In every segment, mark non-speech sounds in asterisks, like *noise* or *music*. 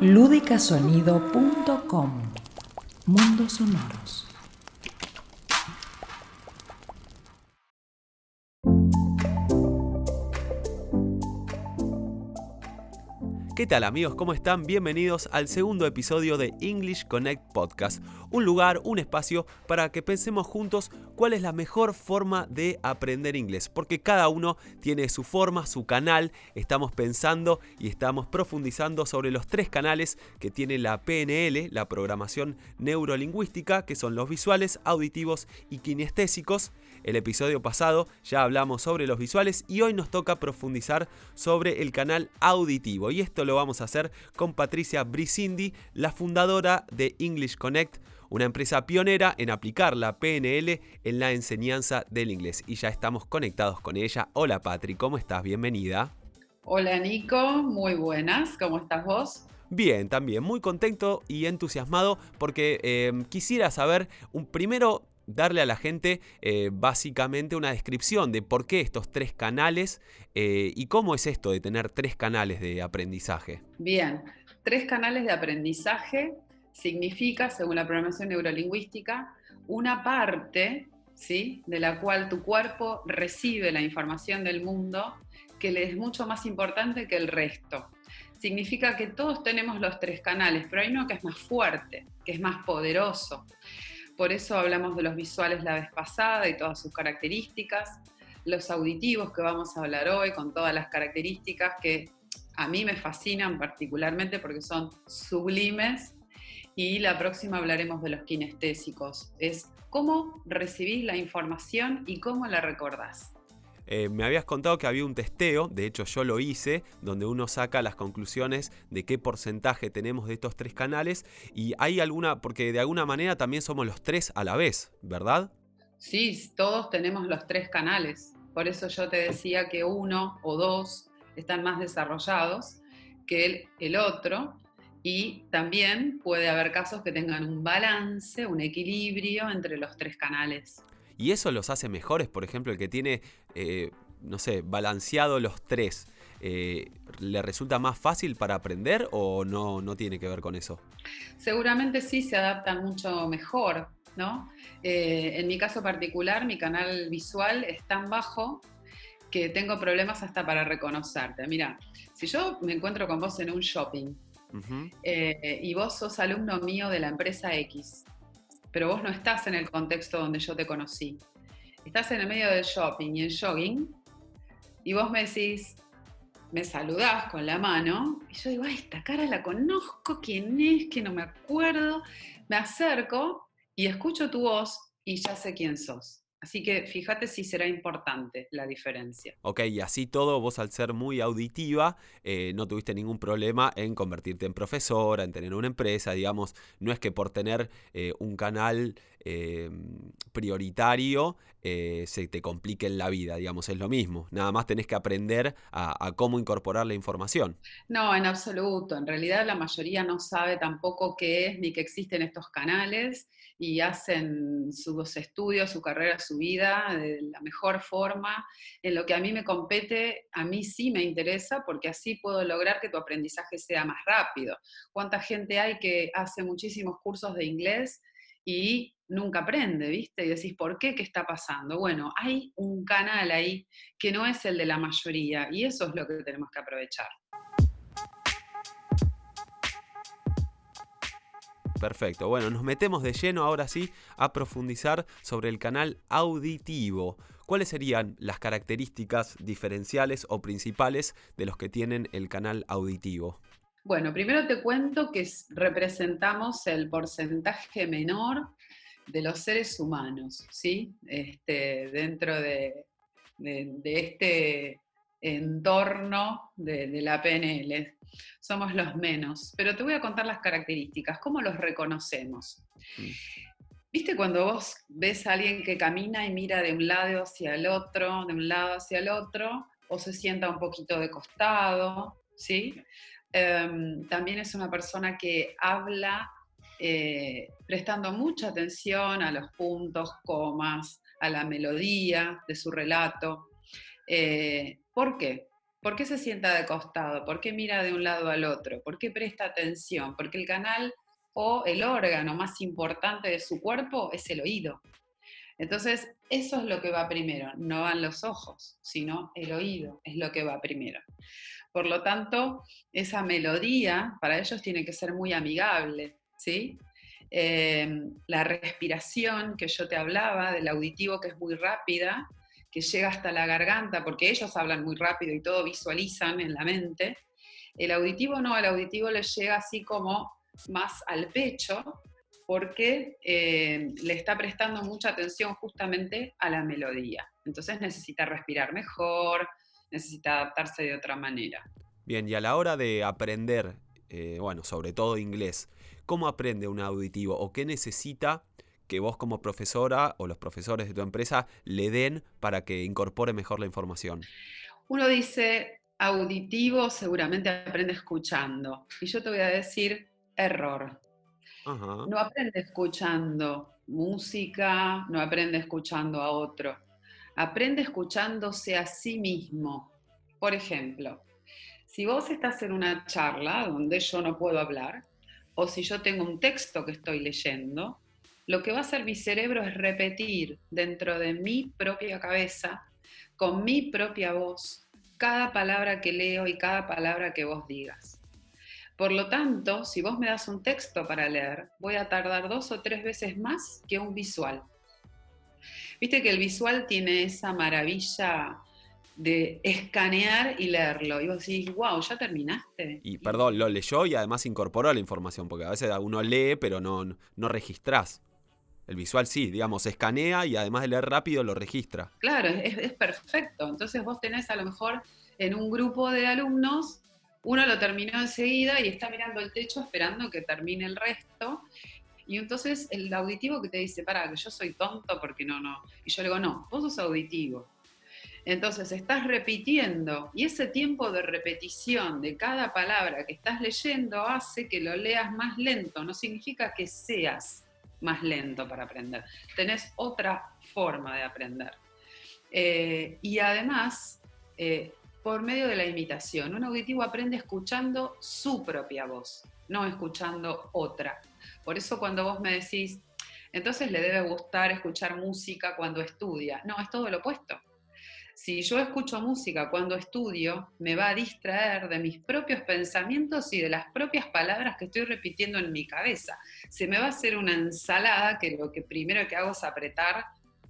ludicasonido.com Mundos sonoros. ¿Qué tal amigos? ¿Cómo están? Bienvenidos al segundo episodio de English Connect Podcast, un lugar, un espacio para que pensemos juntos cuál es la mejor forma de aprender inglés, porque cada uno tiene su forma, su canal, estamos pensando y estamos profundizando sobre los tres canales que tiene la PNL, la programación neurolingüística, que son los visuales, auditivos y kinestésicos. El episodio pasado ya hablamos sobre los visuales y hoy nos toca profundizar sobre el canal auditivo. Y esto lo vamos a hacer con Patricia Brisindi, la fundadora de English Connect, una empresa pionera en aplicar la PNL en la enseñanza del inglés. Y ya estamos conectados con ella. Hola Patri, ¿cómo estás? Bienvenida. Hola Nico, muy buenas, ¿cómo estás vos? Bien, también muy contento y entusiasmado porque eh, quisiera saber un primero darle a la gente eh, básicamente una descripción de por qué estos tres canales eh, y cómo es esto de tener tres canales de aprendizaje. Bien, tres canales de aprendizaje significa, según la programación neurolingüística, una parte ¿sí? de la cual tu cuerpo recibe la información del mundo que le es mucho más importante que el resto. Significa que todos tenemos los tres canales, pero hay uno que es más fuerte, que es más poderoso. Por eso hablamos de los visuales la vez pasada y todas sus características, los auditivos que vamos a hablar hoy con todas las características que a mí me fascinan particularmente porque son sublimes y la próxima hablaremos de los kinestésicos. Es cómo recibís la información y cómo la recordás. Eh, me habías contado que había un testeo, de hecho yo lo hice, donde uno saca las conclusiones de qué porcentaje tenemos de estos tres canales y hay alguna, porque de alguna manera también somos los tres a la vez, ¿verdad? Sí, todos tenemos los tres canales. Por eso yo te decía que uno o dos están más desarrollados que el, el otro y también puede haber casos que tengan un balance, un equilibrio entre los tres canales. Y eso los hace mejores, por ejemplo, el que tiene, eh, no sé, balanceado los tres. Eh, ¿Le resulta más fácil para aprender o no, no tiene que ver con eso? Seguramente sí se adaptan mucho mejor, ¿no? Eh, en mi caso particular, mi canal visual es tan bajo que tengo problemas hasta para reconocerte. Mira, si yo me encuentro con vos en un shopping y vos sos alumno mío de la empresa X, pero vos no estás en el contexto donde yo te conocí. Estás en el medio del shopping y el jogging, y vos me decís, me saludás con la mano, y yo digo, ay, esta cara la conozco, quién es, que no me acuerdo. Me acerco y escucho tu voz y ya sé quién sos. Así que fíjate si será importante la diferencia. Ok, y así todo, vos al ser muy auditiva, eh, no tuviste ningún problema en convertirte en profesora, en tener una empresa, digamos, no es que por tener eh, un canal eh, prioritario se te complique en la vida, digamos, es lo mismo. Nada más tenés que aprender a, a cómo incorporar la información. No, en absoluto. En realidad la mayoría no sabe tampoco qué es ni que existen estos canales y hacen sus estudios, su carrera, su vida de la mejor forma. En lo que a mí me compete, a mí sí me interesa porque así puedo lograr que tu aprendizaje sea más rápido. ¿Cuánta gente hay que hace muchísimos cursos de inglés y nunca aprende, ¿viste? Y decís, ¿por qué? ¿Qué está pasando? Bueno, hay un canal ahí que no es el de la mayoría y eso es lo que tenemos que aprovechar. Perfecto. Bueno, nos metemos de lleno ahora sí a profundizar sobre el canal auditivo. ¿Cuáles serían las características diferenciales o principales de los que tienen el canal auditivo? Bueno, primero te cuento que representamos el porcentaje menor de los seres humanos, ¿sí? Este, dentro de, de este entorno de, la PNL. Somos los menos, pero te voy a contar las características, cómo los reconocemos. Mm. ¿Viste cuando vos ves a alguien que camina y mira de un lado hacia el otro, de un lado hacia el otro, o se sienta un poquito de costado, ¿sí? Em, también es una persona que habla eh, prestando mucha atención a los puntos, comas, a la melodía de su relato. Eh, ¿Por qué? ¿Por qué se sienta de costado? ¿Por qué mira de un lado al otro? ¿Por qué presta atención? Porque el canal o el órgano más importante de su cuerpo es el oído. Entonces, eso es lo que va primero, no van los ojos, sino el oído es lo que va primero. Por lo tanto, esa melodía para ellos tiene que ser muy amigable, ¿sí? Em, la respiración que yo te hablaba, del auditivo que es muy rápida, que llega hasta la garganta, porque ellos hablan muy rápido y todo visualizan en la mente. El auditivo no, el auditivo les llega así como más al pecho, porque eh, le está prestando mucha atención justamente a la melodía. Entonces necesita respirar mejor, necesita adaptarse de otra manera. Bien, y a la hora de aprender, eh, bueno, sobre todo inglés, ¿cómo aprende un auditivo o qué necesita que vos como profesora o los profesores de tu empresa le den para que incorpore mejor la información? Uno dice, auditivo seguramente aprende escuchando. Y yo te voy a decir, error. No aprende escuchando música, no aprende escuchando a otro. Aprende escuchándose a sí mismo. Por ejemplo, si vos estás en una charla donde yo no puedo hablar, o si yo tengo un texto que estoy leyendo, lo que va a hacer mi cerebro es repetir dentro de mi propia cabeza, con mi propia voz, cada palabra que leo y cada palabra que vos digas. Por lo tanto, si vos me das un texto para leer, voy a tardar dos o tres veces más que un visual. Viste que el visual tiene esa maravilla de escanear y leerlo. Y vos decís, wow, ya terminaste. Y perdón, lo leyó y además incorporó la información, porque a veces uno lee, pero no, no registrás. El visual sí, digamos, escanea y además de leer rápido lo registra. Claro, es, perfecto. Entonces vos tenés a lo mejor en un grupo de alumnos, uno lo terminó enseguida y está mirando el techo esperando que termine el resto. Y entonces el auditivo que te dice, para, que yo soy tonto porque no, no. Y yo le digo, no, vos sos auditivo entonces estás repitiendo y ese tiempo de repetición de cada palabra que estás leyendo hace que lo leas más lento, no significa que seas más lento para aprender, tenés otra forma de aprender. Eh, y además, eh, por medio de la imitación, un auditivo aprende escuchando su propia voz, no escuchando otra. Por eso cuando vos me decís, entonces le debe gustar escuchar música cuando estudia, no, es todo lo opuesto si yo escucho música cuando estudio, me va a distraer de mis propios pensamientos y de las propias palabras que estoy repitiendo en mi cabeza. Se me va a hacer una ensalada que lo que primero que hago es apretar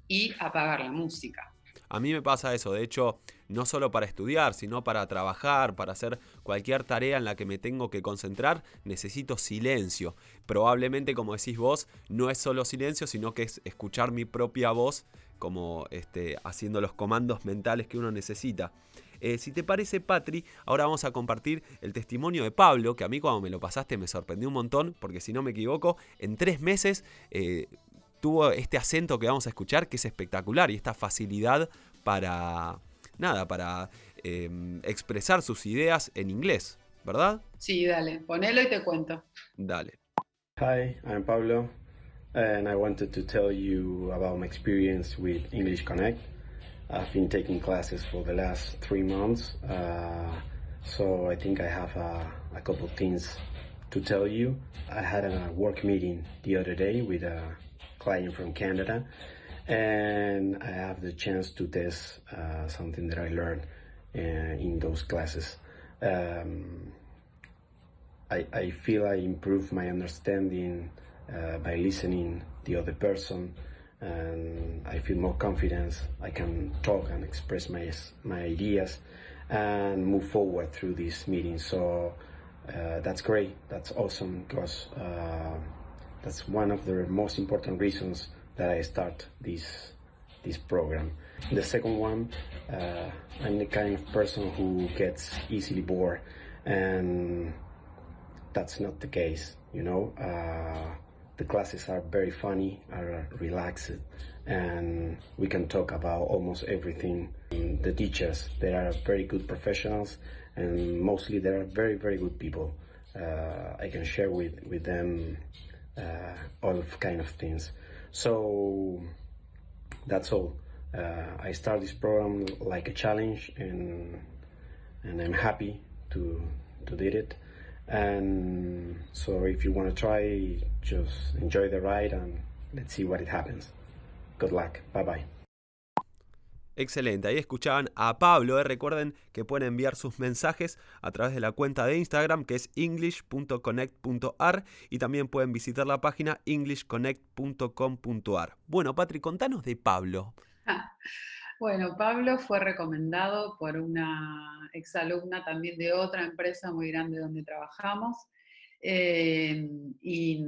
y apagar la música. A mí me pasa eso, de hecho, no solo para estudiar, sino para trabajar, para hacer cualquier tarea en la que me tengo que concentrar, necesito silencio. Probablemente, como decís vos, no es solo silencio, sino que es escuchar mi propia voz como este, haciendo los comandos mentales que uno necesita. Eh, si te parece, Patri, ahora vamos a compartir el testimonio de Pablo, que a mí cuando me lo pasaste me sorprendió un montón, porque si no me equivoco, en tres meses eh, tuvo este acento que vamos a escuchar, que es espectacular, y esta facilidad para, nada, para em, expresar sus ideas en inglés, ¿verdad? Sí, dale, ponelo y te cuento. Dale. Hi, I'm Pablo. and I wanted to tell you about my experience with English Connect. I've been taking classes for the last three months, uh, so I think I have a, a couple things to tell you. I had a work meeting the other day with a client from Canada, and I have the chance to test uh, something that I learned uh, in those classes. Um, I, I feel I improve my understanding uh, by listening the other person and I feel more confidence. I can talk and express my my ideas and move forward through this meeting. So uh, that's great. That's awesome because uh, that's one of the most important reasons that I start this this program. The second one, uh, I'm the kind of person who gets easily bored, and that's not the case. You know uh, the classes are very funny, are relaxed, and we can talk about almost everything. The teachers, they are very good professionals, and mostly they are very, very good people. Uh, I can share with, with them all kind of things. So that's all. Uh, I start this program like a challenge, and and I'm happy to to did it. And so if you want to try, just enjoy the ride and let's see what it happens. Good luck. Bye bye. Excelente, ahí escuchaban a Pablo. ¿eh? Recuerden que pueden enviar sus mensajes a través de la cuenta de Instagram que es english.connect.ar y también pueden visitar la página englishconnect.com.ar. Bueno, Patri, contanos de Pablo. *laughs* Bueno, Pablo fue recomendado por una exalumna también de otra empresa muy grande donde trabajamos. Eh, y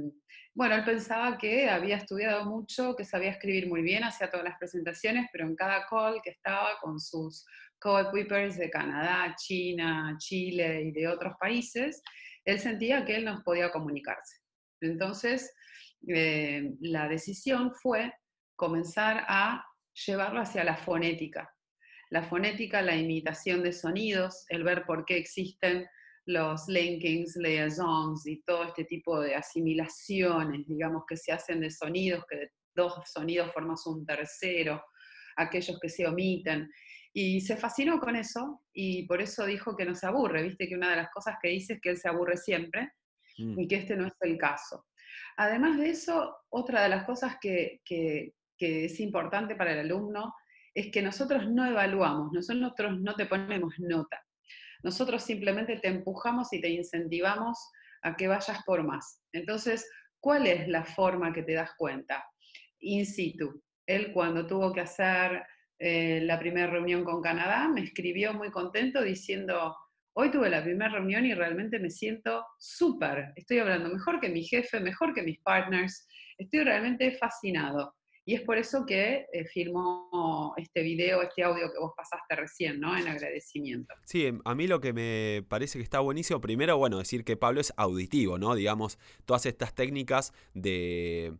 bueno, él pensaba que había estudiado mucho, que sabía escribir muy bien, hacía todas las presentaciones, pero en cada call que estaba con sus co-equippers de Canadá, China, Chile y de otros países, él sentía que él no podía comunicarse. Entonces, eh, la decisión fue comenzar a llevarlo hacia la fonética. La fonética, la imitación de sonidos, el ver por qué existen los linkings, liaisons y todo este tipo de asimilaciones, digamos, que se hacen de sonidos, que de dos sonidos formas un tercero, aquellos que se omiten. Y se fascinó con eso y por eso dijo que no se aburre, viste que una de las cosas que dice es que él se aburre siempre mm. y que este no es el caso. Además de eso, otra de las cosas que, que, que es importante para el alumno es que nosotros no evaluamos, nosotros no te ponemos nota. Nosotros simplemente te empujamos y te incentivamos a que vayas por más. Entonces, ¿cuál es la forma que te das cuenta? In situ. Él cuando tuvo que hacer eh, la primera reunión con Canadá, me escribió muy contento diciendo, hoy tuve la primera reunión y realmente me siento súper. Estoy hablando mejor que mi jefe, mejor que mis partners. Estoy realmente fascinado. Y es por eso que eh, filmó este video, este audio que vos pasaste recién, ¿no? En agradecimiento. Sí, em, a mí lo que me parece que está buenísimo, primero, bueno, decir que Pablo es auditivo, ¿no? Digamos, todas estas técnicas de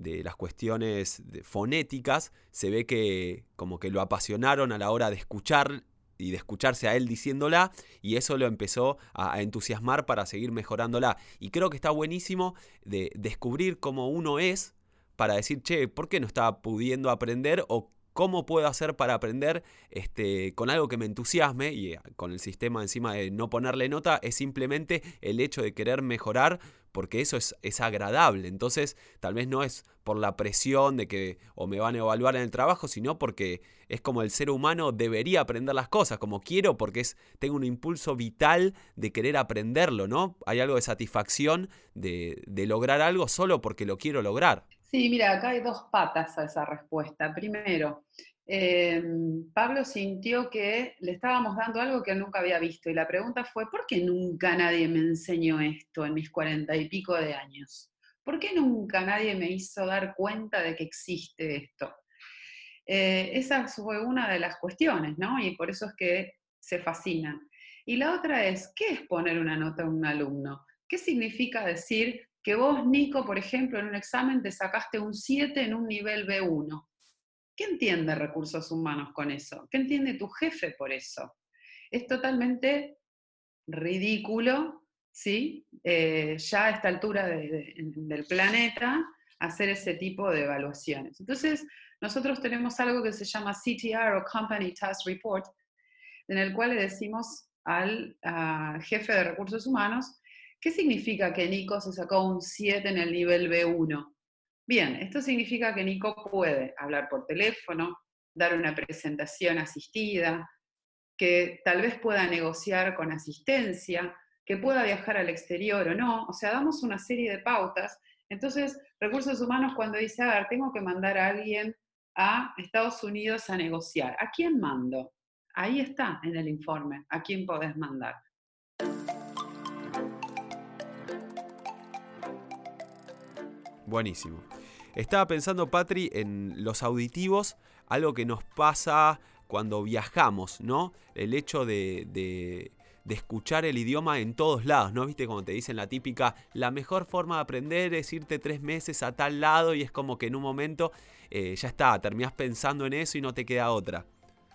de las cuestiones fonéticas, se ve que como que lo apasionaron a la hora de escuchar y de escucharse a él diciéndola y eso lo empezó a, entusiasmar para seguir mejorándola. Y creo que está buenísimo de descubrir cómo uno es para decir, che, ¿por qué no estaba pudiendo aprender? O cómo puedo hacer para aprender este, con algo que me entusiasme y eh, con el sistema encima de no ponerle nota, es simplemente el hecho de querer mejorar porque eso es, es, agradable. Entonces, tal vez no es por la presión de que o me van a evaluar en el trabajo, sino porque es como el ser humano debería aprender las cosas, como quiero, porque es, tengo un impulso vital de querer aprenderlo, ¿no? Hay algo de satisfacción de, de lograr algo solo porque lo quiero lograr. Sí, mira, acá hay dos patas a esa respuesta. Primero, em, Pablo sintió que le estábamos dando algo que él nunca había visto y la pregunta fue, ¿por qué nunca nadie me enseñó esto en mis cuarenta y pico de años? ¿Por qué nunca nadie me hizo dar cuenta de que existe esto? Eh, esa fue una de las cuestiones, ¿no? Y por eso es que se fascinan. Y la otra es, ¿qué es poner una nota a un alumno? ¿Qué significa decir que vos, Nico, por ejemplo, en un examen te sacaste un 7 en un nivel B1. ¿Qué entiende recursos humanos con eso? ¿Qué entiende tu jefe por eso? Es totalmente ridículo, ¿sí? Eh, ya a esta altura del planeta, hacer ese tipo de evaluaciones. Entonces, nosotros tenemos algo que se llama CTR o Company Task Report, en el cual le decimos al jefe de recursos humanos, ¿Qué significa que Nico se sacó un 7 en el nivel B1? Bien, esto significa que Nico puede hablar por teléfono, dar una presentación asistida, que tal vez pueda negociar con asistencia, que pueda viajar al exterior o no. O sea, damos una serie de pautas. Entonces, recursos humanos cuando dice, a ver, tengo que mandar a alguien a Estados Unidos a negociar. ¿A quién mando? Ahí está en el informe, a quién podés mandar. Buenísimo. Estaba pensando, Patri, en los auditivos, algo que nos pasa cuando viajamos, ¿no? El hecho de, de, escuchar el idioma en todos lados, ¿no? Viste como te dicen la típica, la mejor forma de aprender es irte tres meses a tal lado y es como que en un momento eh, ya está, terminás pensando en eso y no te queda otra.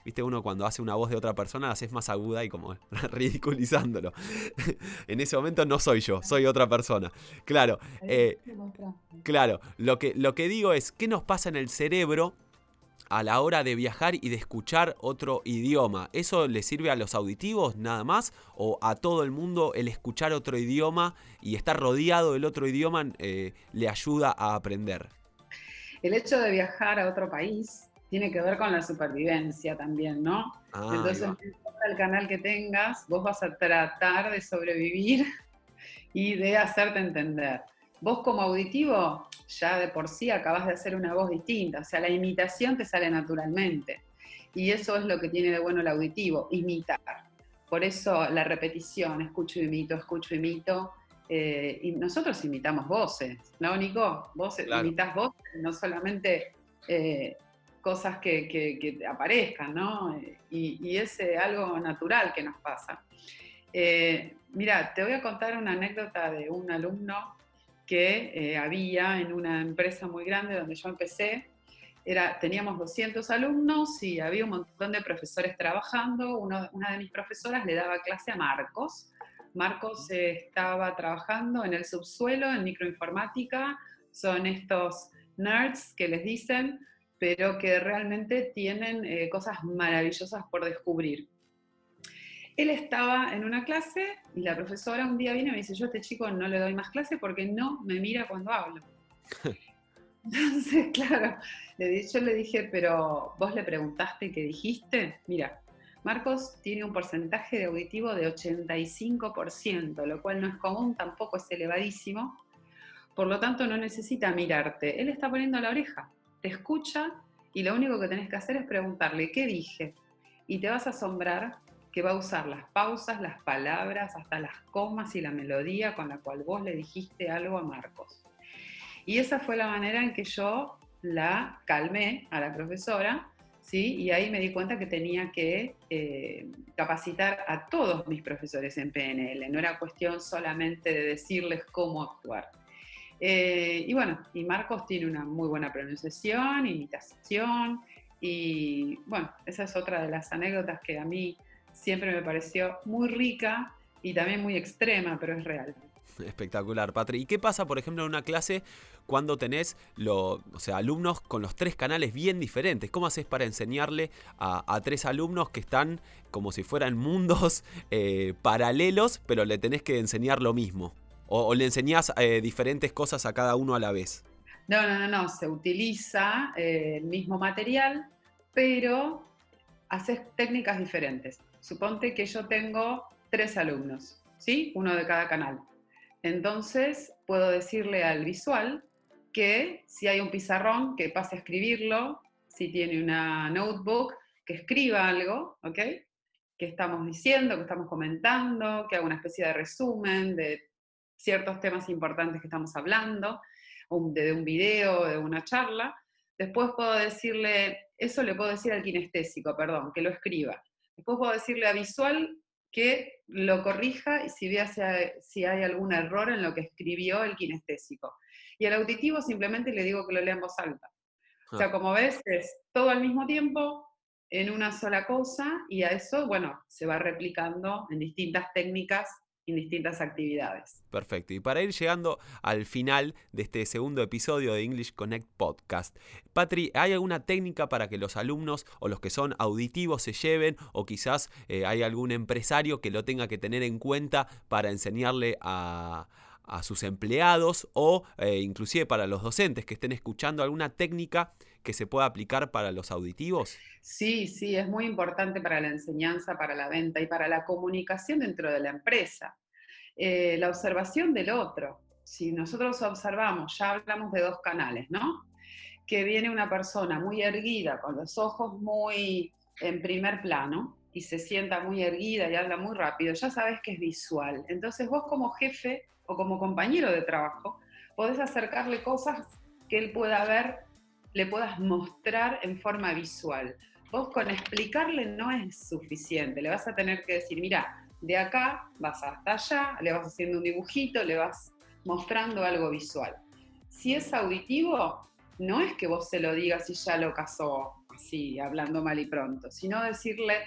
Viste, uno cuando hace una voz de otra persona la haces más aguda y como *laughs* ridiculizándolo. *laughs* en ese momento no soy yo, soy otra persona. Claro, eh, claro. Lo que, lo que digo es, ¿qué nos pasa en el cerebro a la hora de viajar y de escuchar otro idioma. ¿Eso le sirve a los auditivos nada más? ¿O a todo el mundo el escuchar otro idioma y estar rodeado del otro idioma eh, le ayuda a aprender? El hecho de viajar a otro país tiene que ver con la supervivencia también, ¿no? Ah, Entonces, el canal que tengas, vos vas a tratar de sobrevivir *laughs* y de hacerte entender. Vos como auditivo, ya de por sí acabas de hacer una voz distinta, o sea, la imitación te sale naturalmente. Y eso es lo que tiene de bueno el auditivo, imitar. Por eso la repetición, escucho, imito, escucho, imito. Eh, y nosotros imitamos voces, ¿no, Nico? Vos imitas voces, no solamente eh, cosas que, aparezcan, ¿no? Y, y, es eh, algo natural que nos pasa. mira, te voy a contar una anécdota de un alumno que eh, había en una empresa muy grande donde yo empecé. Era, teníamos 200 alumnos y había un montón de profesores trabajando. una de mis profesoras le daba clase a Marcos. Marcos estaba trabajando en el subsuelo, en microinformática. Son estos nerds que les dicen, pero que realmente tienen eh, cosas maravillosas por descubrir. Él estaba en una clase y la profesora un día viene y me dice, yo a este chico no le doy más clase porque no me mira cuando hablo. *laughs* Entonces, claro, le, yo le dije, pero vos le preguntaste qué dijiste. Mira, Marcos tiene un porcentaje de auditivo de 85%, lo cual no es común, tampoco es elevadísimo. Por lo tanto, no necesita mirarte. Él está poniendo la oreja, escucha y lo único que tenés que hacer es preguntarle, ¿qué dije? Y te vas a asombrar que va a usar las pausas, las palabras, hasta las comas y la melodía con la cual vos le dijiste algo a Marcos. Y esa fue la manera en que yo la calmé a la profesora, ¿sí? y ahí me di cuenta que tenía que eh, capacitar a todos mis profesores en PNL, no era cuestión solamente de decirles cómo actuar. Eh, y bueno, y Marcos tiene una muy buena pronunciación, imitación, y bueno, esa es otra de las anécdotas que a mí siempre me pareció muy rica y también muy extrema, pero es real. *laughs* Espectacular, Patri. ¿Y qué pasa, por ejemplo, en una clase cuando tenés o sea, alumnos con los tres canales bien diferentes? ¿Cómo haces para enseñarle a, tres alumnos que están como si fueran mundos *laughs* eh, paralelos, pero le tenés que enseñar lo mismo? ¿O, le enseñás eh, diferentes cosas a cada uno a la vez? No, no, no, no. Se utiliza eh, el mismo material, pero haces técnicas diferentes. Suponte que yo tengo tres alumnos, ¿sí? Uno de cada canal. Entonces, puedo decirle al visual que si hay un pizarrón, que pase a escribirlo, si tiene una notebook, que escriba algo, ¿ok? Que estamos diciendo, que estamos comentando, que haga una especie de resumen de ciertos temas importantes que estamos hablando, de un video, de una charla. Después puedo decirle, eso le puedo decir al kinestésico, perdón, que lo escriba. Después puedo decirle a visual que lo corrija y si vea si hay, algún error en lo que escribió el kinestésico. Y al auditivo simplemente le digo que lo lea en voz alta. O sea, ah. como ves, es todo al mismo tiempo, en una sola cosa, y a eso, bueno, se va replicando en distintas técnicas en distintas actividades. Perfecto. Y para ir llegando al final de este segundo episodio de English Connect Podcast, Patri, ¿hay alguna técnica para que los alumnos o los que son auditivos se lleven o quizás eh, hay algún empresario que lo tenga que tener en cuenta para enseñarle a, sus empleados o eh, inclusive para los docentes que estén escuchando alguna técnica que se pueda aplicar para los auditivos? Sí, sí, es muy importante para la enseñanza, para la venta y para la comunicación dentro de la empresa. Eh, la observación del otro. Si nosotros observamos, ya hablamos de dos canales, ¿no? Que viene una persona muy erguida, con los ojos muy en primer plano, y se sienta muy erguida y habla muy rápido, ya sabes que es visual. Entonces vos como jefe o como compañero de trabajo podés acercarle cosas que él pueda ver le puedas mostrar en forma visual. Vos con explicarle no es suficiente, le vas a tener que decir, mira, de acá vas hasta allá, le vas haciendo un dibujito, le vas mostrando algo visual. Si es auditivo, no es que vos se lo digas y ya lo casó así, hablando mal y pronto, sino decirle,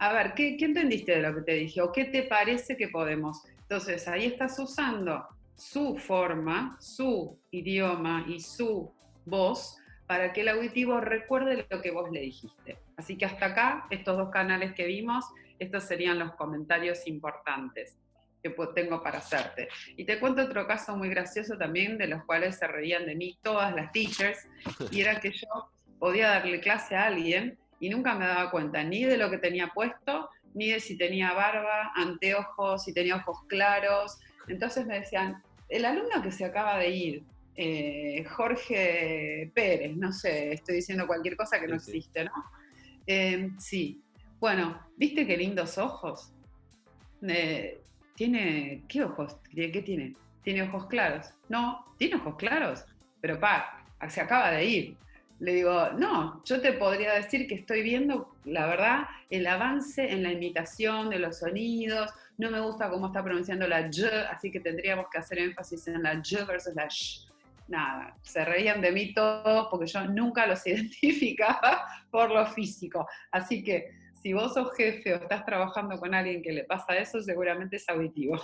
a ver, ¿qué, ¿qué, entendiste de lo que te dije? ¿O qué te parece que podemos? Entonces ahí estás usando su forma, su idioma y su voz para que el auditivo recuerde lo que vos le dijiste. Así que hasta acá, estos dos canales que vimos, estos serían los comentarios importantes que tengo para hacerte. Y te cuento otro caso muy gracioso también, de los cuales se reían de mí todas las teachers, *laughs* y era que yo podía darle clase a alguien y nunca me daba cuenta ni de lo que tenía puesto, ni de si tenía barba, anteojos, si tenía ojos claros. Entonces me decían, el alumno que se acaba de ir, eh, Jorge Pérez, no sé, estoy diciendo cualquier cosa que no existe, ¿no? Eh, sí. Bueno, ¿viste qué lindos ojos? Eh, tiene, ¿qué ojos? ¿Qué tiene? ¿Tiene ojos claros? No, tiene ojos claros, pero pa, se acaba de ir. Le digo, no, yo te podría decir que estoy viendo, la verdad, el avance en la imitación de los sonidos. No me gusta cómo está pronunciando la Y, así que tendríamos que hacer énfasis en la Y versus la Sh. Nada, se reían de mí todos porque yo nunca los *laughs* identificaba por lo físico. Así que si vos sos jefe o estás trabajando con alguien que le pasa eso, seguramente es auditivo.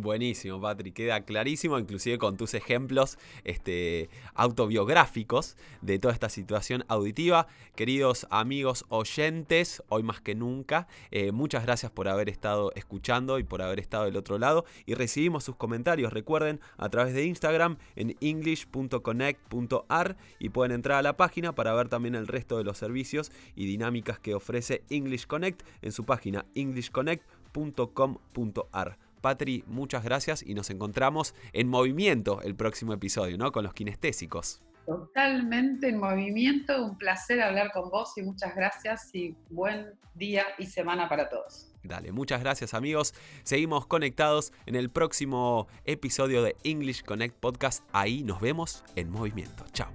Buenísimo, Patrick, queda clarísimo, inclusive con tus ejemplos este, autobiográficos de toda esta situación auditiva. Queridos amigos oyentes, hoy más que nunca, eh, muchas gracias por haber estado escuchando y por haber estado del otro lado. Y recibimos sus comentarios, recuerden, a través de Instagram en english.connect.ar y pueden entrar a la página para ver también el resto de los servicios y dinámicas que ofrece English Connect en su página englishconnect.com.ar. Patri, muchas gracias y nos encontramos en movimiento el próximo episodio, ¿no? Con los kinestésicos. Totalmente en movimiento, un placer hablar con vos y muchas gracias y buen día y semana para todos. Dale, muchas gracias amigos. Seguimos conectados en el próximo episodio de English Connect Podcast. Ahí nos vemos en movimiento. Chao.